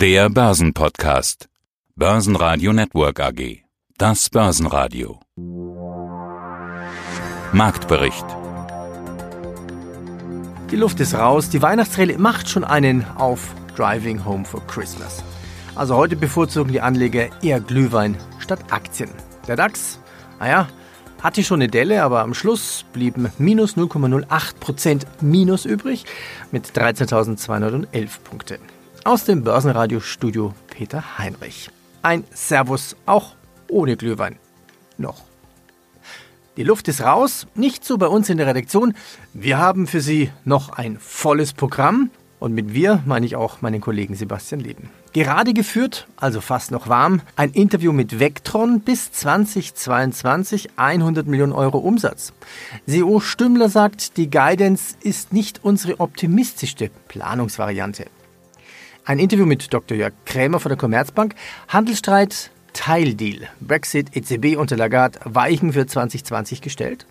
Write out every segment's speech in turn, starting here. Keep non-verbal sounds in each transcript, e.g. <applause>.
Der Börsenpodcast. Börsenradio Network AG. Das Börsenradio. Marktbericht. Die Luft ist raus, die Weihnachtsrallye macht schon einen auf Driving Home for Christmas. Also heute bevorzugen die Anleger eher Glühwein statt Aktien. Der DAX, naja, hatte schon eine Delle, aber am Schluss blieben minus 0,08% Minus übrig mit 13.211 Punkte. Aus dem Börsenradiostudio Peter Heinrich. Ein Servus auch ohne Glühwein. Noch. Die Luft ist raus, nicht so bei uns in der Redaktion. Wir haben für Sie noch ein volles Programm und mit wir meine ich auch meinen Kollegen Sebastian Leben. Gerade geführt, also fast noch warm, ein Interview mit Vectron bis 2022 100 Millionen Euro Umsatz. CEO Stümmler sagt, die Guidance ist nicht unsere optimistischste Planungsvariante. Ein Interview mit Dr. Jörg Krämer von der Commerzbank, Handelsstreit Teildeal, Brexit, EZB und Lagarde weichen für 2020 gestellt.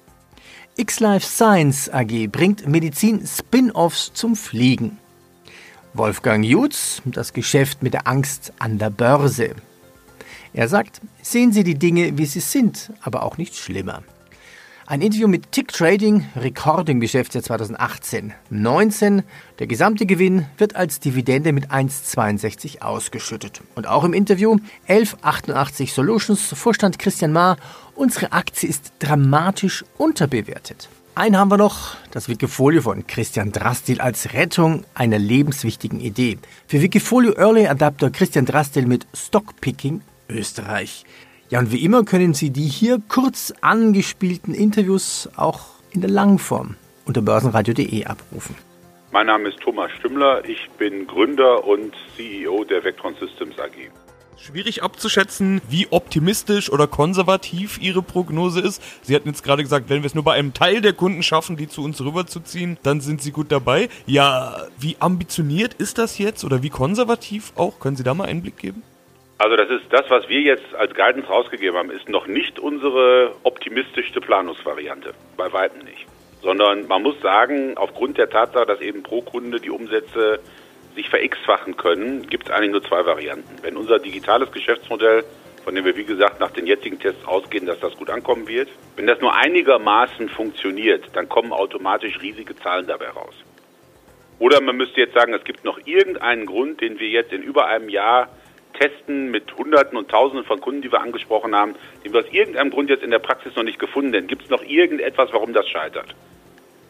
X-Life Science AG bringt Medizin Spin-offs zum Fliegen. Wolfgang Jutz, das Geschäft mit der Angst an der Börse. Er sagt, sehen Sie die Dinge, wie sie sind, aber auch nicht schlimmer. Ein Interview mit Tick Trading, Recording Geschäftsjahr 2018. 19. Der gesamte Gewinn wird als Dividende mit 1,62 ausgeschüttet. Und auch im Interview 1188 Solutions, Vorstand Christian Mahr. Unsere Aktie ist dramatisch unterbewertet. Einen haben wir noch, das Wikifolio von Christian Drastil als Rettung einer lebenswichtigen Idee. Für Wikifolio Early Adapter Christian Drastil mit Stockpicking Österreich. Ja, und wie immer können Sie die hier kurz angespielten Interviews auch in der Langform unter börsenradio.de abrufen. Mein Name ist Thomas Stümmler, ich bin Gründer und CEO der Vectron Systems AG. Schwierig abzuschätzen, wie optimistisch oder konservativ Ihre Prognose ist. Sie hatten jetzt gerade gesagt, wenn wir es nur bei einem Teil der Kunden schaffen, die zu uns rüberzuziehen, dann sind Sie gut dabei. Ja, wie ambitioniert ist das jetzt oder wie konservativ auch? Können Sie da mal einen Blick geben? Also das ist das, was wir jetzt als Guidance rausgegeben haben, ist noch nicht unsere optimistischste Planungsvariante. Bei weitem nicht. Sondern man muss sagen, aufgrund der Tatsache, dass eben pro Kunde die Umsätze sich ver-x-fachen können, gibt es eigentlich nur zwei Varianten. Wenn unser digitales Geschäftsmodell, von dem wir wie gesagt nach den jetzigen Tests ausgehen, dass das gut ankommen wird, wenn das nur einigermaßen funktioniert, dann kommen automatisch riesige Zahlen dabei raus. Oder man müsste jetzt sagen, es gibt noch irgendeinen Grund, den wir jetzt in über einem Jahr testen mit Hunderten und Tausenden von Kunden, die wir angesprochen haben, den wir aus irgendeinem Grund jetzt in der Praxis noch nicht gefunden haben. Gibt es noch irgendetwas, warum das scheitert?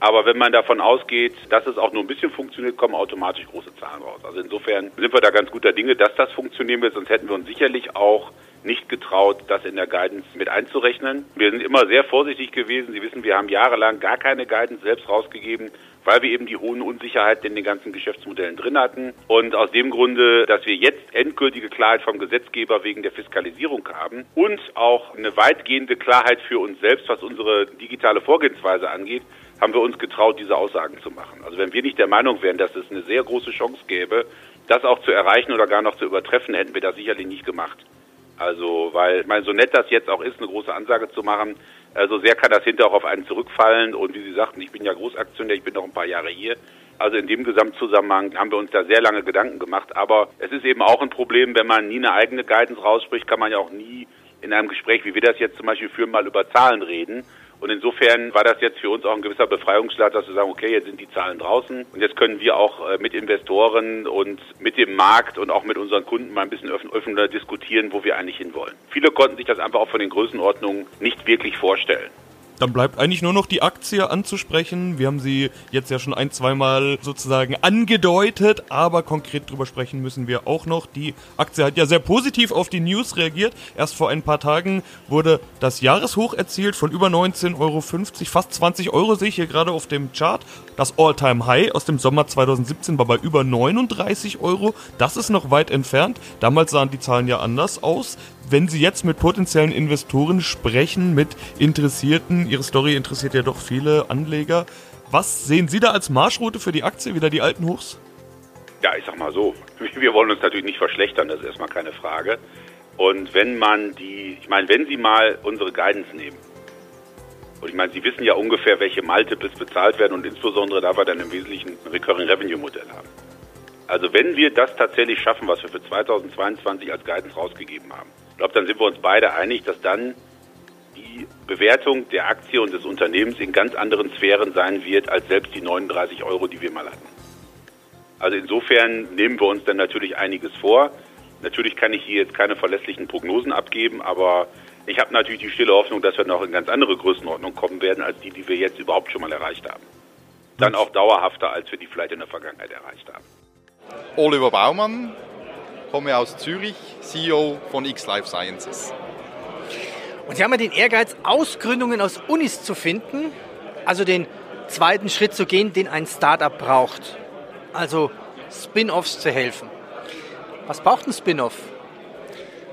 Aber wenn man davon ausgeht, dass es auch nur ein bisschen funktioniert, kommen automatisch große Zahlen raus. Also insofern sind wir da ganz guter Dinge, dass das funktionieren wird, sonst hätten wir uns sicherlich auch nicht getraut, das in der Guidance mit einzurechnen. Wir sind immer sehr vorsichtig gewesen. Sie wissen, wir haben jahrelang gar keine Guidance selbst rausgegeben, weil wir eben die hohen Unsicherheiten in den ganzen Geschäftsmodellen drin hatten. Und aus dem Grunde, dass wir jetzt endgültige Klarheit vom Gesetzgeber wegen der Fiskalisierung haben und auch eine weitgehende Klarheit für uns selbst, was unsere digitale Vorgehensweise angeht, haben wir uns getraut, diese Aussagen zu machen. Also wenn wir nicht der Meinung wären, dass es eine sehr große Chance gäbe, das auch zu erreichen oder gar noch zu übertreffen, hätten wir das sicherlich nicht gemacht. Also, weil, ich meine, so nett das jetzt auch ist, eine große Ansage zu machen, also sehr kann das hinterher auch auf einen zurückfallen. Und wie Sie sagten, ich bin ja Großaktionär, ich bin noch ein paar Jahre hier. Also in dem Gesamtzusammenhang haben wir uns da sehr lange Gedanken gemacht. Aber es ist eben auch ein Problem, wenn man nie eine eigene Guidance rausspricht, kann man ja auch nie in einem Gespräch, wie wir das jetzt zum Beispiel führen, mal über Zahlen reden. Und insofern war das jetzt für uns auch ein gewisser Befreiungsschlag, dass wir sagen, okay, jetzt sind die Zahlen draußen und jetzt können wir auch äh, mit Investoren und mit dem Markt und auch mit unseren Kunden mal ein bisschen öffentlicher diskutieren, wo wir eigentlich hinwollen. Viele konnten sich das einfach auch von den Größenordnungen nicht wirklich vorstellen. Dann bleibt eigentlich nur noch die Aktie anzusprechen. Wir haben sie jetzt ja schon ein, zweimal sozusagen angedeutet, aber konkret drüber sprechen müssen wir auch noch. Die Aktie hat ja sehr positiv auf die News reagiert. Erst vor ein paar Tagen wurde das Jahreshoch erzielt von über 19,50 Euro, fast 20 Euro sehe ich hier gerade auf dem Chart. Das All-Time-High aus dem Sommer 2017 war bei über 39 Euro. Das ist noch weit entfernt. Damals sahen die Zahlen ja anders aus wenn Sie jetzt mit potenziellen Investoren sprechen, mit Interessierten, Ihre Story interessiert ja doch viele Anleger. Was sehen Sie da als Marschroute für die Aktie? Wieder die alten Hochs? Ja, ich sag mal so, wir wollen uns natürlich nicht verschlechtern, das ist erstmal keine Frage. Und wenn man die, ich meine, wenn Sie mal unsere Guidance nehmen, und ich meine, Sie wissen ja ungefähr, welche Multiples bezahlt werden und insbesondere da wir dann im Wesentlichen ein Recurring Revenue Modell haben. Also wenn wir das tatsächlich schaffen, was wir für 2022 als Guidance rausgegeben haben, ich glaube, dann sind wir uns beide einig, dass dann die Bewertung der Aktie und des Unternehmens in ganz anderen Sphären sein wird, als selbst die 39 Euro, die wir mal hatten. Also insofern nehmen wir uns dann natürlich einiges vor. Natürlich kann ich hier jetzt keine verlässlichen Prognosen abgeben, aber ich habe natürlich die stille Hoffnung, dass wir noch in ganz andere Größenordnung kommen werden, als die, die wir jetzt überhaupt schon mal erreicht haben. Dann auch dauerhafter, als wir die vielleicht in der Vergangenheit erreicht haben. Oliver Baumann, komme aus Zürich, CEO von X Life Sciences. Und Sie haben ja den Ehrgeiz, Ausgründungen aus Unis zu finden, also den zweiten Schritt zu gehen, den ein Startup braucht. Also Spin-offs zu helfen. Was braucht ein Spin-off?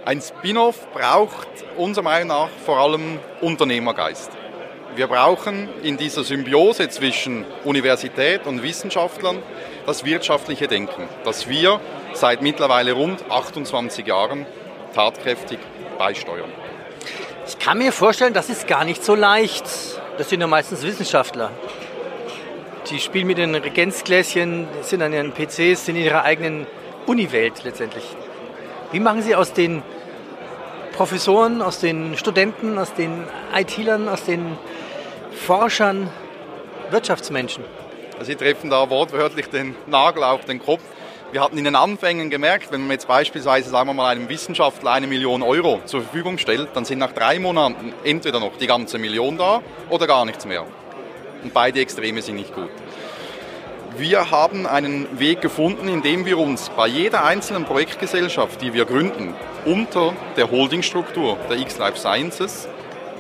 Ein Spin-off braucht unserer Meinung nach vor allem Unternehmergeist. Wir brauchen in dieser Symbiose zwischen Universität und Wissenschaftlern das wirtschaftliche Denken, das wir seit mittlerweile rund 28 Jahren tatkräftig beisteuern. Ich kann mir vorstellen, das ist gar nicht so leicht. Das sind ja meistens Wissenschaftler. Die spielen mit den Regenzgläschen, sind an ihren PCs, sind in ihrer eigenen Uniwelt letztendlich. Wie machen Sie aus den Professoren, aus den Studenten, aus den IT-Lern, aus den Forschern Wirtschaftsmenschen? Sie treffen da wortwörtlich den Nagel auf den Kopf. Wir hatten in den Anfängen gemerkt, wenn man jetzt beispielsweise, sagen wir mal, einem Wissenschaftler eine Million Euro zur Verfügung stellt, dann sind nach drei Monaten entweder noch die ganze Million da oder gar nichts mehr. Und beide Extreme sind nicht gut. Wir haben einen Weg gefunden, indem wir uns bei jeder einzelnen Projektgesellschaft, die wir gründen, unter der Holdingstruktur der X Life Sciences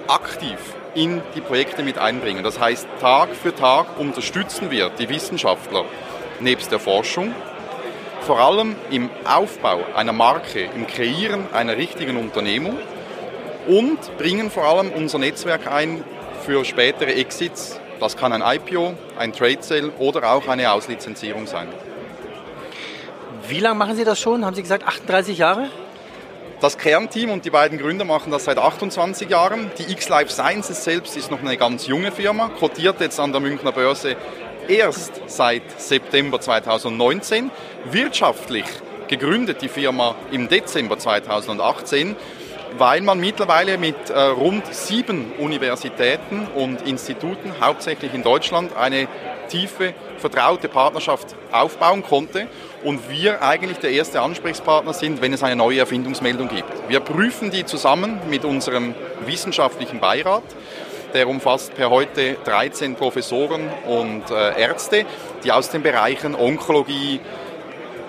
aktiv in die Projekte mit einbringen. Das heißt, Tag für Tag unterstützen wir die Wissenschaftler nebst der Forschung, vor allem im Aufbau einer Marke, im Kreieren einer richtigen Unternehmung und bringen vor allem unser Netzwerk ein für spätere Exits. Das kann ein IPO, ein Trade Sale oder auch eine Auslizenzierung sein. Wie lange machen Sie das schon? Haben Sie gesagt 38 Jahre? Das Kernteam und die beiden Gründer machen das seit 28 Jahren. Die X-Life Sciences selbst ist noch eine ganz junge Firma, kotiert jetzt an der Münchner Börse erst seit September 2019. Wirtschaftlich gegründet die Firma im Dezember 2018 weil man mittlerweile mit äh, rund sieben Universitäten und Instituten, hauptsächlich in Deutschland, eine tiefe, vertraute Partnerschaft aufbauen konnte und wir eigentlich der erste Ansprechpartner sind, wenn es eine neue Erfindungsmeldung gibt. Wir prüfen die zusammen mit unserem wissenschaftlichen Beirat. Der umfasst per heute 13 Professoren und äh, Ärzte, die aus den Bereichen Onkologie,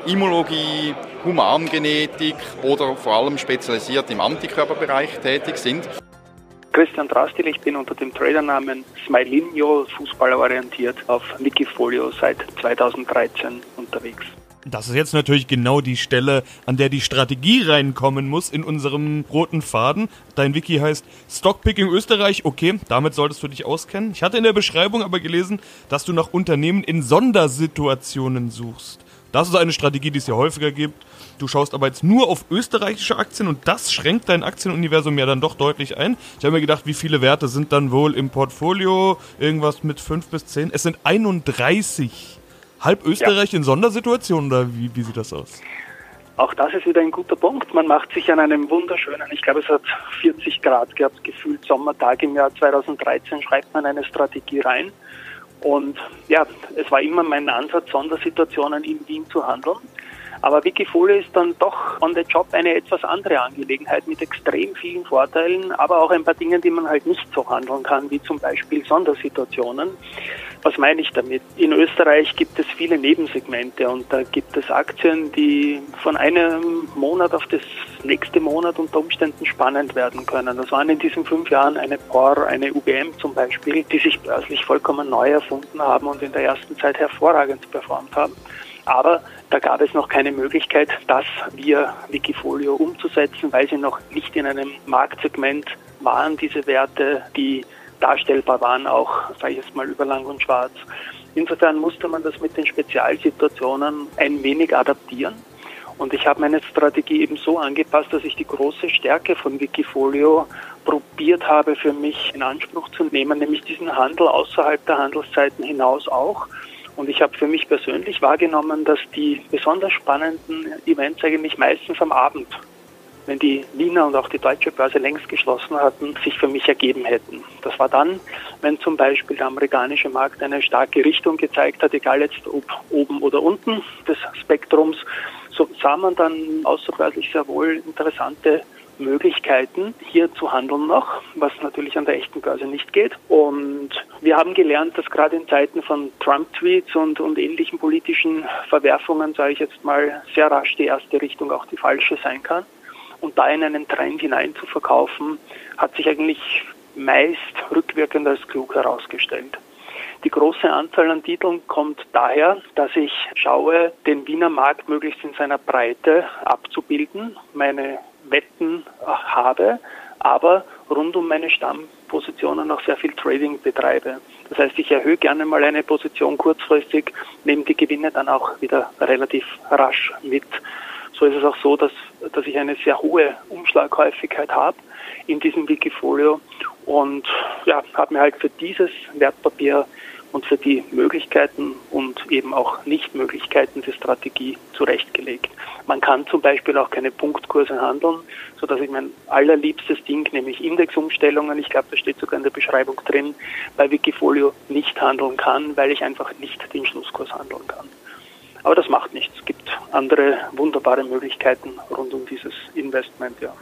Immunologie, Humangenetik oder vor allem spezialisiert im Antikörperbereich tätig sind. Christian Drastil, ich bin unter dem Tradernamen Smilinho fußballerorientiert auf Wikifolio seit 2013 unterwegs. Das ist jetzt natürlich genau die Stelle, an der die Strategie reinkommen muss in unserem roten Faden. Dein Wiki heißt Stockpicking Österreich. Okay, damit solltest du dich auskennen. Ich hatte in der Beschreibung aber gelesen, dass du nach Unternehmen in Sondersituationen suchst. Das ist eine Strategie, die es ja häufiger gibt. Du schaust aber jetzt nur auf österreichische Aktien und das schränkt dein Aktienuniversum ja dann doch deutlich ein. Ich habe mir gedacht, wie viele Werte sind dann wohl im Portfolio? Irgendwas mit 5 bis 10. Es sind 31. Halb Österreich ja. in Sondersituationen oder wie, wie sieht das aus? Auch das ist wieder ein guter Punkt. Man macht sich an einem wunderschönen, ich glaube es hat 40 Grad gehabt, gefühlt Sommertag im Jahr 2013, schreibt man eine Strategie rein. Und ja, es war immer mein Ansatz, Sondersituationen in Wien zu handeln. Aber Wikifolio ist dann doch on the job eine etwas andere Angelegenheit mit extrem vielen Vorteilen, aber auch ein paar Dingen, die man halt nicht so handeln kann, wie zum Beispiel Sondersituationen. Was meine ich damit? In Österreich gibt es viele Nebensegmente und da gibt es Aktien, die von einem Monat auf das nächste Monat unter Umständen spannend werden können. Das waren in diesen fünf Jahren eine POR, eine UBM zum Beispiel, die sich börslich vollkommen neu erfunden haben und in der ersten Zeit hervorragend performt haben. Aber da gab es noch keine Möglichkeit, das via Wikifolio umzusetzen, weil sie noch nicht in einem Marktsegment waren, diese Werte, die darstellbar waren, auch, sage ich jetzt mal, über lang und schwarz. Insofern musste man das mit den Spezialsituationen ein wenig adaptieren. Und ich habe meine Strategie eben so angepasst, dass ich die große Stärke von Wikifolio probiert habe, für mich in Anspruch zu nehmen, nämlich diesen Handel außerhalb der Handelszeiten hinaus auch Und ich habe für mich persönlich wahrgenommen, dass die besonders spannenden Events eigentlich meistens am Abend, wenn die Wiener und auch die deutsche Börse längst geschlossen hatten, sich für mich ergeben hätten. Das war dann, wenn zum Beispiel der amerikanische Markt eine starke Richtung gezeigt hat, egal jetzt ob oben oder unten des Spektrums, so sah man dann außerbörslich sehr wohl interessante Möglichkeiten, hier zu handeln noch, was natürlich an der echten Börse nicht geht. Und wir haben gelernt, dass gerade in Zeiten von Trump-Tweets und, und ähnlichen politischen Verwerfungen, sage ich jetzt mal, sehr rasch die erste Richtung auch die falsche sein kann. Und da in einen Trend hinein zu verkaufen, hat sich eigentlich meist rückwirkend als klug herausgestellt. Die große Anzahl an Titeln kommt daher, dass ich schaue, den Wiener Markt möglichst in seiner Breite abzubilden, meine Wetten habe, aber rund um meine Stammpositionen auch sehr viel Trading betreibe. Das heißt, ich erhöhe gerne mal eine Position kurzfristig, nehme die Gewinne dann auch wieder relativ rasch mit. So ist es auch so, dass, dass ich eine sehr hohe Umschlaghäufigkeit habe in diesem Wikifolio und ja, habe mir halt für dieses Wertpapier und für die Möglichkeiten und eben auch Nichtmöglichkeiten der Strategie zurechtgelegt. Man kann zum Beispiel auch keine Punktkurse handeln, sodass ich mein allerliebstes Ding, nämlich Indexumstellungen, ich glaube, das steht sogar in der Beschreibung drin, bei Wikifolio nicht handeln kann, weil ich einfach nicht den Schlusskurs handeln kann. Aber das macht nichts. Es gibt andere wunderbare Möglichkeiten rund um dieses Investment, ja.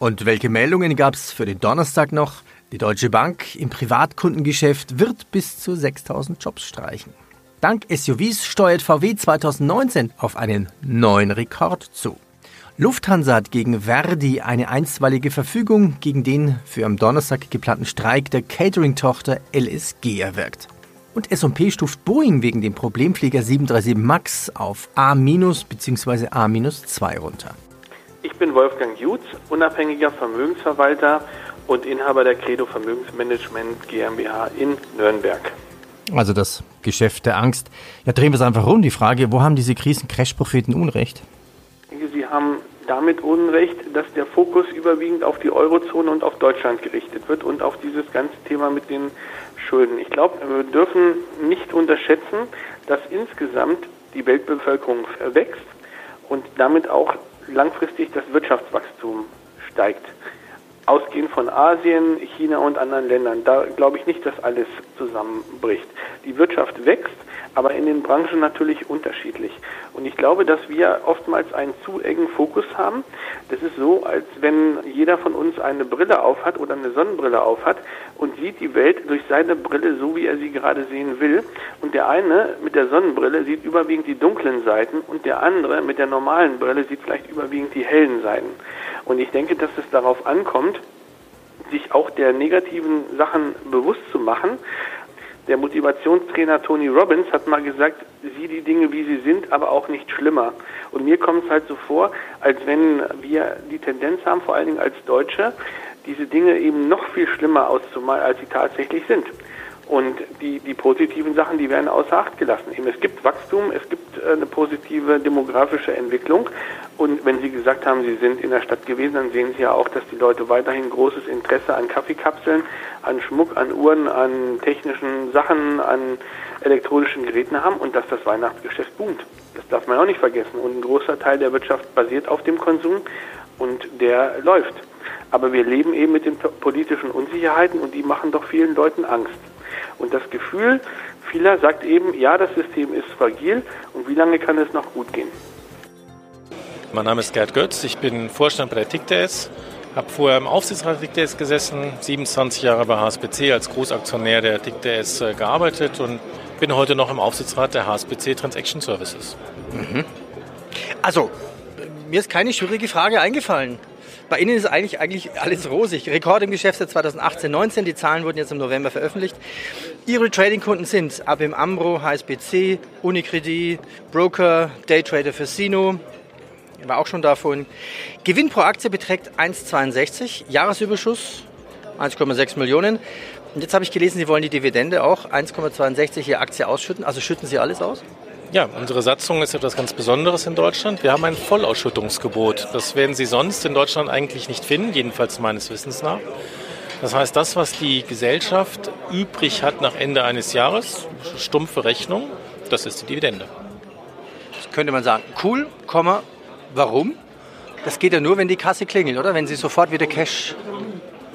Und welche Meldungen gab es für den Donnerstag noch? Die Deutsche Bank im Privatkundengeschäft wird bis zu 6000 Jobs streichen. Dank SUVs steuert VW 2019 auf einen neuen Rekord zu. Lufthansa hat gegen Verdi eine einstweilige Verfügung gegen den für am Donnerstag geplanten Streik der Catering-Tochter LSG erwirkt. Und S&P stuft Boeing wegen dem Problemflieger 737 MAX auf A- bzw. A-2 runter. Ich bin Wolfgang Jutz, unabhängiger Vermögensverwalter und Inhaber der Credo Vermögensmanagement GmbH in Nürnberg. Also das Geschäft der Angst. Ja, drehen wir es einfach rum. Die Frage, wo haben diese Krisen-Crash-Propheten Unrecht? Sie haben damit Unrecht, dass der Fokus überwiegend auf die Eurozone und auf Deutschland gerichtet wird und auf dieses ganze Thema mit den Schulden. Ich glaube, wir dürfen nicht unterschätzen, dass insgesamt die Weltbevölkerung wächst und damit auch langfristig das Wirtschaftswachstum steigt ausgehend von Asien, China und anderen Ländern. Da glaube ich nicht, dass alles zusammenbricht. Die Wirtschaft wächst, aber in den Branchen natürlich unterschiedlich. Und ich glaube, dass wir oftmals einen zu engen Fokus haben. Das ist so, als wenn jeder von uns eine Brille aufhat oder eine Sonnenbrille aufhat und sieht die Welt durch seine Brille so, wie er sie gerade sehen will. Und der eine mit der Sonnenbrille sieht überwiegend die dunklen Seiten und der andere mit der normalen Brille sieht vielleicht überwiegend die hellen Seiten. Und ich denke, dass es darauf ankommt, sich auch der negativen Sachen bewusst zu machen. Der Motivationstrainer Tony Robbins hat mal gesagt, sieh die Dinge, wie sie sind, aber auch nicht schlimmer. Und mir kommt es halt so vor, als wenn wir die Tendenz haben, vor allen Dingen als Deutsche, diese Dinge eben noch viel schlimmer auszumalen, als sie tatsächlich sind. Und die, die positiven Sachen, die werden außer Acht gelassen. Eben, es gibt Wachstum, es gibt äh, eine positive demografische Entwicklung. Und wenn Sie gesagt haben, Sie sind in der Stadt gewesen, dann sehen Sie ja auch, dass die Leute weiterhin großes Interesse an Kaffeekapseln, an Schmuck, an Uhren, an technischen Sachen, an elektronischen Geräten haben und dass das Weihnachtsgeschäft boomt. Das darf man auch nicht vergessen. Und ein großer Teil der Wirtschaft basiert auf dem Konsum und der läuft. Aber wir leben eben mit den politischen Unsicherheiten und die machen doch vielen Leuten Angst. Und das Gefühl vieler sagt eben, ja, das System ist fragil und wie lange kann es noch gut gehen? Mein Name ist Gerd Götz, ich bin Vorstand bei der TICTS, habe vorher im Aufsichtsrat der TICTS gesessen, 27 Jahre bei HSBC als Großaktionär der TICTS äh, gearbeitet und bin heute noch im Aufsichtsrat der HSBC Transaction Services. Mhm. Also, mir ist keine schwierige Frage eingefallen. Bei Ihnen ist eigentlich, eigentlich alles rosig. Rekord im Geschäftsjahr 2018-19. Die Zahlen wurden jetzt im November veröffentlicht. Ihre Trading-Kunden sind ABM Ambro, HSBC, Unicredit, Broker, Daytrader für Sino. War auch schon davon. Gewinn pro Aktie beträgt 1,62. Jahresüberschuss 1,6 Millionen. Und jetzt habe ich gelesen, Sie wollen die Dividende auch 1,62 je Aktie ausschütten. Also schütten Sie alles aus? Ja, unsere Satzung ist etwas ganz Besonderes in Deutschland. Wir haben ein Vollausschüttungsgebot. Das werden Sie sonst in Deutschland eigentlich nicht finden, jedenfalls meines Wissens nach. Das heißt, das, was die Gesellschaft übrig hat nach Ende eines Jahres, stumpfe Rechnung, Das ist die Dividende. Das könnte man sagen, cool, Komma, warum? Das geht ja nur, wenn die Kasse klingelt, oder? Wenn Sie sofort wieder Cash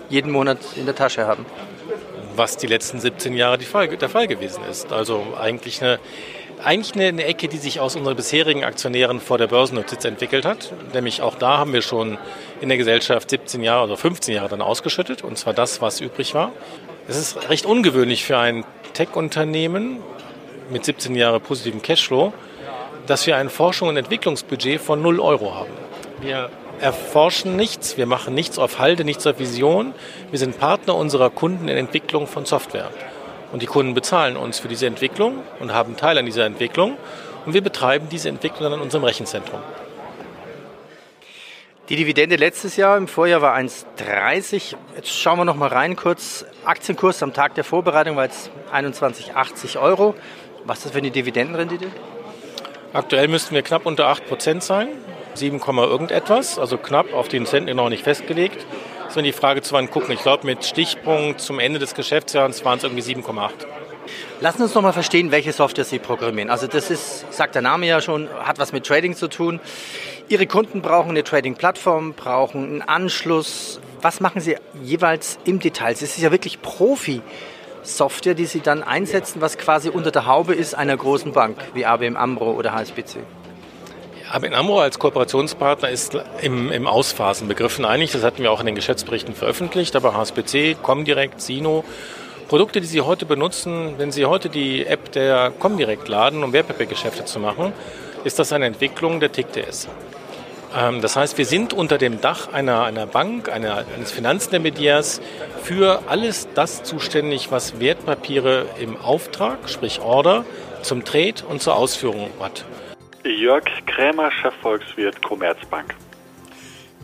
jeden Monat in der Tasche haben. Was die letzten 17 Jahre der Fall gewesen ist. Also eigentlich eine, eigentlich eine, eine, Ecke, die sich aus unseren bisherigen Aktionären vor der Börsennotiz entwickelt hat. Nämlich auch da haben wir schon in der Gesellschaft 17 Jahre oder 15 Jahre dann ausgeschüttet. Und zwar das, was übrig war. Es ist recht ungewöhnlich für ein Tech-Unternehmen mit 17 Jahren positiven Cashflow, dass wir ein Forschung- und Entwicklungsbudget von 0 Euro haben. Wir erforschen nichts, wir machen nichts auf Halde, nichts auf Vision. Wir sind Partner unserer Kunden in Entwicklung von Software. Und die Kunden bezahlen uns für diese Entwicklung und haben Teil an dieser Entwicklung. Und wir betreiben diese Entwicklung dann in unserem Rechenzentrum. Die Dividende letztes Jahr im Vorjahr war 1,30. Jetzt schauen wir noch mal rein kurz. Aktienkurs am Tag der Vorbereitung war jetzt 21,80 Euro. Was ist das für eine Dividendenrendite? Aktuell müssten wir knapp unter 8% sein. 7, irgendetwas, also knapp auf den Cent noch nicht festgelegt. Das ist die Frage zu wann gucken. Ich glaube, mit Stichpunkt zum Ende des Geschäftsjahres waren es irgendwie 7,8. Lassen Sie uns noch mal verstehen, welche Software Sie programmieren. Also das ist, sagt der Name ja schon, hat was mit Trading zu tun. Ihre Kunden brauchen eine Trading-Plattform, brauchen einen Anschluss. Was machen Sie jeweils im Detail? Es ist ja wirklich Profi-Software, die Sie dann einsetzen, was quasi unter der Haube ist einer großen Bank wie ABM AMRO oder HSBC. ABN AMRO als Kooperationspartner ist im, im Ausphasen begriffen eigentlich. Das hatten wir auch in den Geschäftsberichten veröffentlicht. Aber HSBC, Comdirect, Sino, Produkte, die Sie heute benutzen, wenn Sie heute die App der Comdirect laden, um Wertpapiergeschäfte zu machen, ist das eine Entwicklung der TICTS. Ähm, das heißt, wir sind unter dem Dach einer, einer Bank, einer, eines Finanzintermediärs für alles das zuständig, was Wertpapiere im Auftrag, sprich Order, zum Trade und zur Ausführung hat. Jörg Krämer, Chefvolkswirt Commerzbank.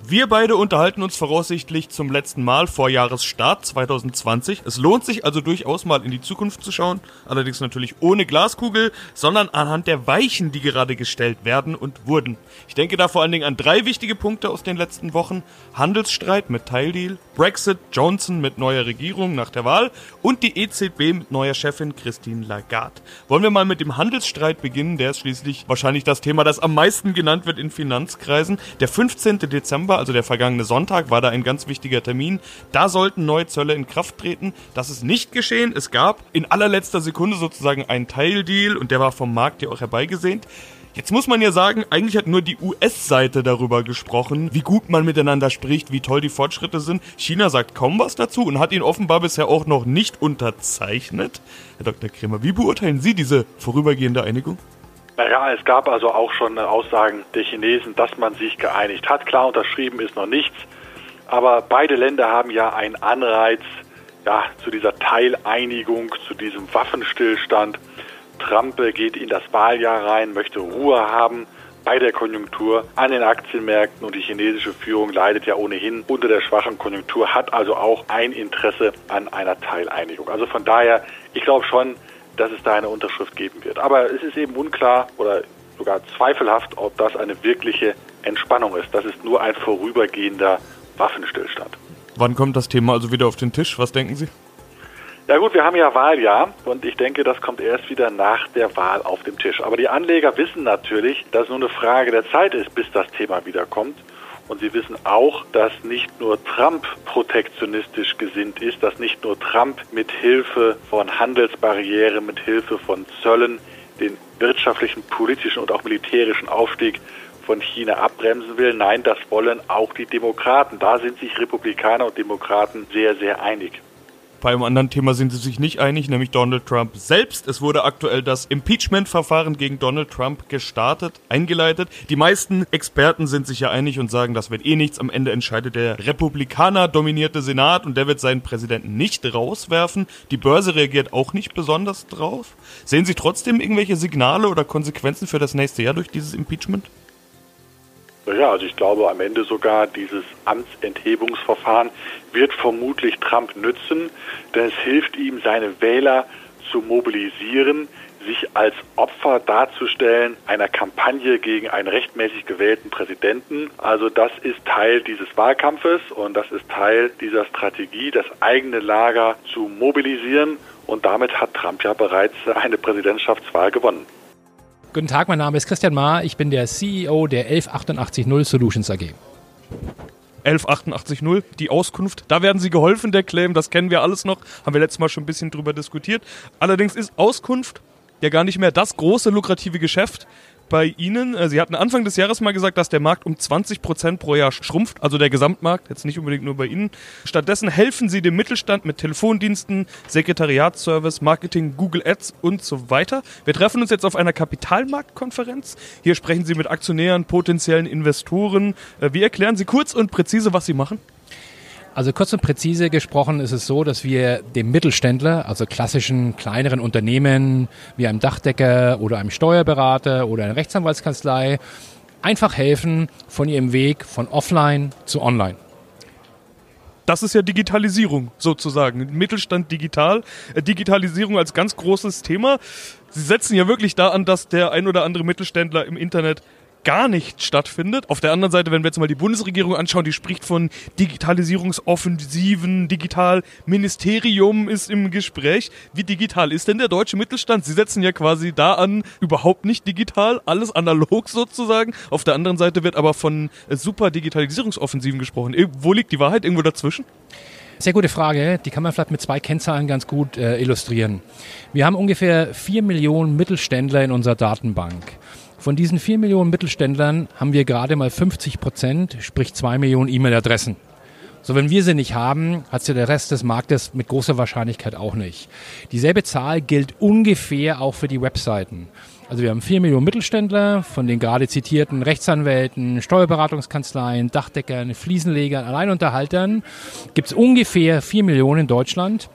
Wir beide unterhalten uns voraussichtlich zum letzten Mal vor Jahresstart 2020. Es lohnt sich also durchaus mal in die Zukunft zu schauen, allerdings natürlich ohne Glaskugel, sondern anhand der Weichen, die gerade gestellt werden und wurden. Ich denke da vor allen Dingen an drei wichtige Punkte aus den letzten Wochen. Handelsstreit mit Teildeal, Brexit, Johnson mit neuer Regierung nach der Wahl und die EZB mit neuer Chefin Christine Lagarde. Wollen wir mal mit dem Handelsstreit beginnen, der ist schließlich wahrscheinlich das Thema, das am meisten genannt wird in Finanzkreisen. Der 15. Dezember also der vergangene Sonntag, war da ein ganz wichtiger Termin. Da sollten neue Zölle in Kraft treten. Das ist nicht geschehen. Es gab in allerletzter Sekunde sozusagen einen Teildeal und der war vom Markt ja auch herbeigesehnt. Jetzt muss man ja sagen, eigentlich hat nur die US-Seite darüber gesprochen, wie gut man miteinander spricht, wie toll die Fortschritte sind. China sagt kaum was dazu und hat ihn offenbar bisher auch noch nicht unterzeichnet. Herr Dr. Kremer, wie beurteilen Sie diese vorübergehende Einigung? Naja, es gab also auch schon Aussagen der Chinesen, dass man sich geeinigt hat. Klar, unterschrieben ist noch nichts, aber beide Länder haben ja einen Anreiz ja, zu dieser Teileinigung, zu diesem Waffenstillstand. Trump geht in das Wahljahr rein, möchte Ruhe haben bei der Konjunktur an den Aktienmärkten und die chinesische Führung leidet ja ohnehin unter der schwachen Konjunktur, hat also auch ein Interesse an einer Teileinigung. Also von daher, ich glaube schon, dass es da eine Unterschrift geben wird. Aber es ist eben unklar oder sogar zweifelhaft, ob das eine wirkliche Entspannung ist. Das ist nur ein vorübergehender Waffenstillstand. Wann kommt das Thema also wieder auf den Tisch? Was denken Sie? Ja gut, wir haben ja Wahljahr und ich denke, das kommt erst wieder nach der Wahl auf dem Tisch. Aber die Anleger wissen natürlich, dass es nur eine Frage der Zeit ist, bis das Thema wiederkommt. Und sie wissen auch, dass nicht nur Trump protektionistisch gesinnt ist, dass nicht nur Trump mit Hilfe von Handelsbarrieren, mit Hilfe von Zöllen den wirtschaftlichen, politischen und auch militärischen Aufstieg von China abbremsen will. Nein, das wollen auch die Demokraten. Da sind sich Republikaner und Demokraten sehr, sehr einig. Bei einem anderen Thema sind sie sich nicht einig, nämlich Donald Trump selbst. Es wurde aktuell das Impeachment-Verfahren gegen Donald Trump gestartet, eingeleitet. Die meisten Experten sind sich ja einig und sagen, das wird eh nichts. Am Ende entscheidet der Republikaner dominierte Senat und der wird seinen Präsidenten nicht rauswerfen. Die Börse reagiert auch nicht besonders drauf. Sehen Sie trotzdem irgendwelche Signale oder Konsequenzen für das nächste Jahr durch dieses Impeachment? Ja, also ich glaube am Ende sogar dieses Amtsenthebungsverfahren wird vermutlich Trump nützen, denn es hilft ihm, seine Wähler zu mobilisieren, sich als Opfer darzustellen einer Kampagne gegen einen rechtmäßig gewählten Präsidenten. Also das ist Teil dieses Wahlkampfes und das ist Teil dieser Strategie, das eigene Lager zu mobilisieren. Und damit hat Trump ja bereits eine Präsidentschaftswahl gewonnen. Guten Tag, mein Name ist Christian Mahr. Ich bin der CEO der 11880 Solutions AG. 11880, die Auskunft. Da werden Sie geholfen, der Claim, das kennen wir alles noch, haben wir letztes Mal schon ein bisschen drüber diskutiert. Allerdings ist Auskunft ja gar nicht mehr das große lukrative Geschäft bei Ihnen. Äh, Sie hatten Anfang des Jahres mal gesagt, dass der Markt um 20 Prozent pro Jahr schrumpft, also der Gesamtmarkt, jetzt nicht unbedingt nur bei Ihnen. Stattdessen helfen Sie dem Mittelstand mit Telefondiensten, Sekretariatsservice, Marketing, Google Ads und so weiter. Wir treffen uns jetzt auf einer Kapitalmarktkonferenz. Hier sprechen Sie mit Aktionären, potenziellen Investoren. Äh, wie erklären Sie kurz und präzise, was Sie machen? Also kurz und präzise gesprochen ist es so, dass wir dem Mittelständler, also klassischen kleineren Unternehmen wie einem Dachdecker oder einem Steuerberater oder einer Rechtsanwaltskanzlei einfach helfen von ihrem Weg von offline zu online. Das ist ja Digitalisierung sozusagen. Mittelstand digital. Äh, Digitalisierung als ganz großes Thema. Sie setzen ja wirklich da an, dass der ein oder andere Mittelständler im Internet gar nicht stattfindet. Auf der anderen Seite, wenn wir jetzt mal die Bundesregierung anschauen, die spricht von Digitalisierungsoffensiven, Digitalministerium ist im Gespräch. Wie digital ist denn der deutsche Mittelstand? Sie setzen ja quasi da an, überhaupt nicht digital, alles analog <laughs> sozusagen. Auf der anderen Seite wird aber von super Digitalisierungsoffensiven gesprochen. Wo liegt die Wahrheit? Irgendwo dazwischen? Sehr gute Frage. Die kann man vielleicht mit zwei Kennzahlen ganz gut äh, illustrieren. Wir haben ungefähr vier Millionen Mittelständler in unserer Datenbank. Von diesen vier Millionen Mittelständlern haben wir gerade mal 50 Prozent, sprich zwei Millionen E-Mail-Adressen. So, wenn wir sie nicht haben, hat sie der Rest des Marktes mit großer Wahrscheinlichkeit auch nicht. Dieselbe Zahl gilt ungefähr auch für die Webseiten. Also wir haben vier Millionen Mittelständler, von den gerade zitierten Rechtsanwälten, Steuerberatungskanzleien, Dachdeckern, Fliesenlegern, Alleinunterhaltern gibt es ungefähr vier Millionen in Deutschland.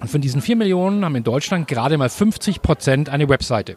Und von diesen vier Millionen haben in Deutschland gerade mal 50 Prozent eine Webseite.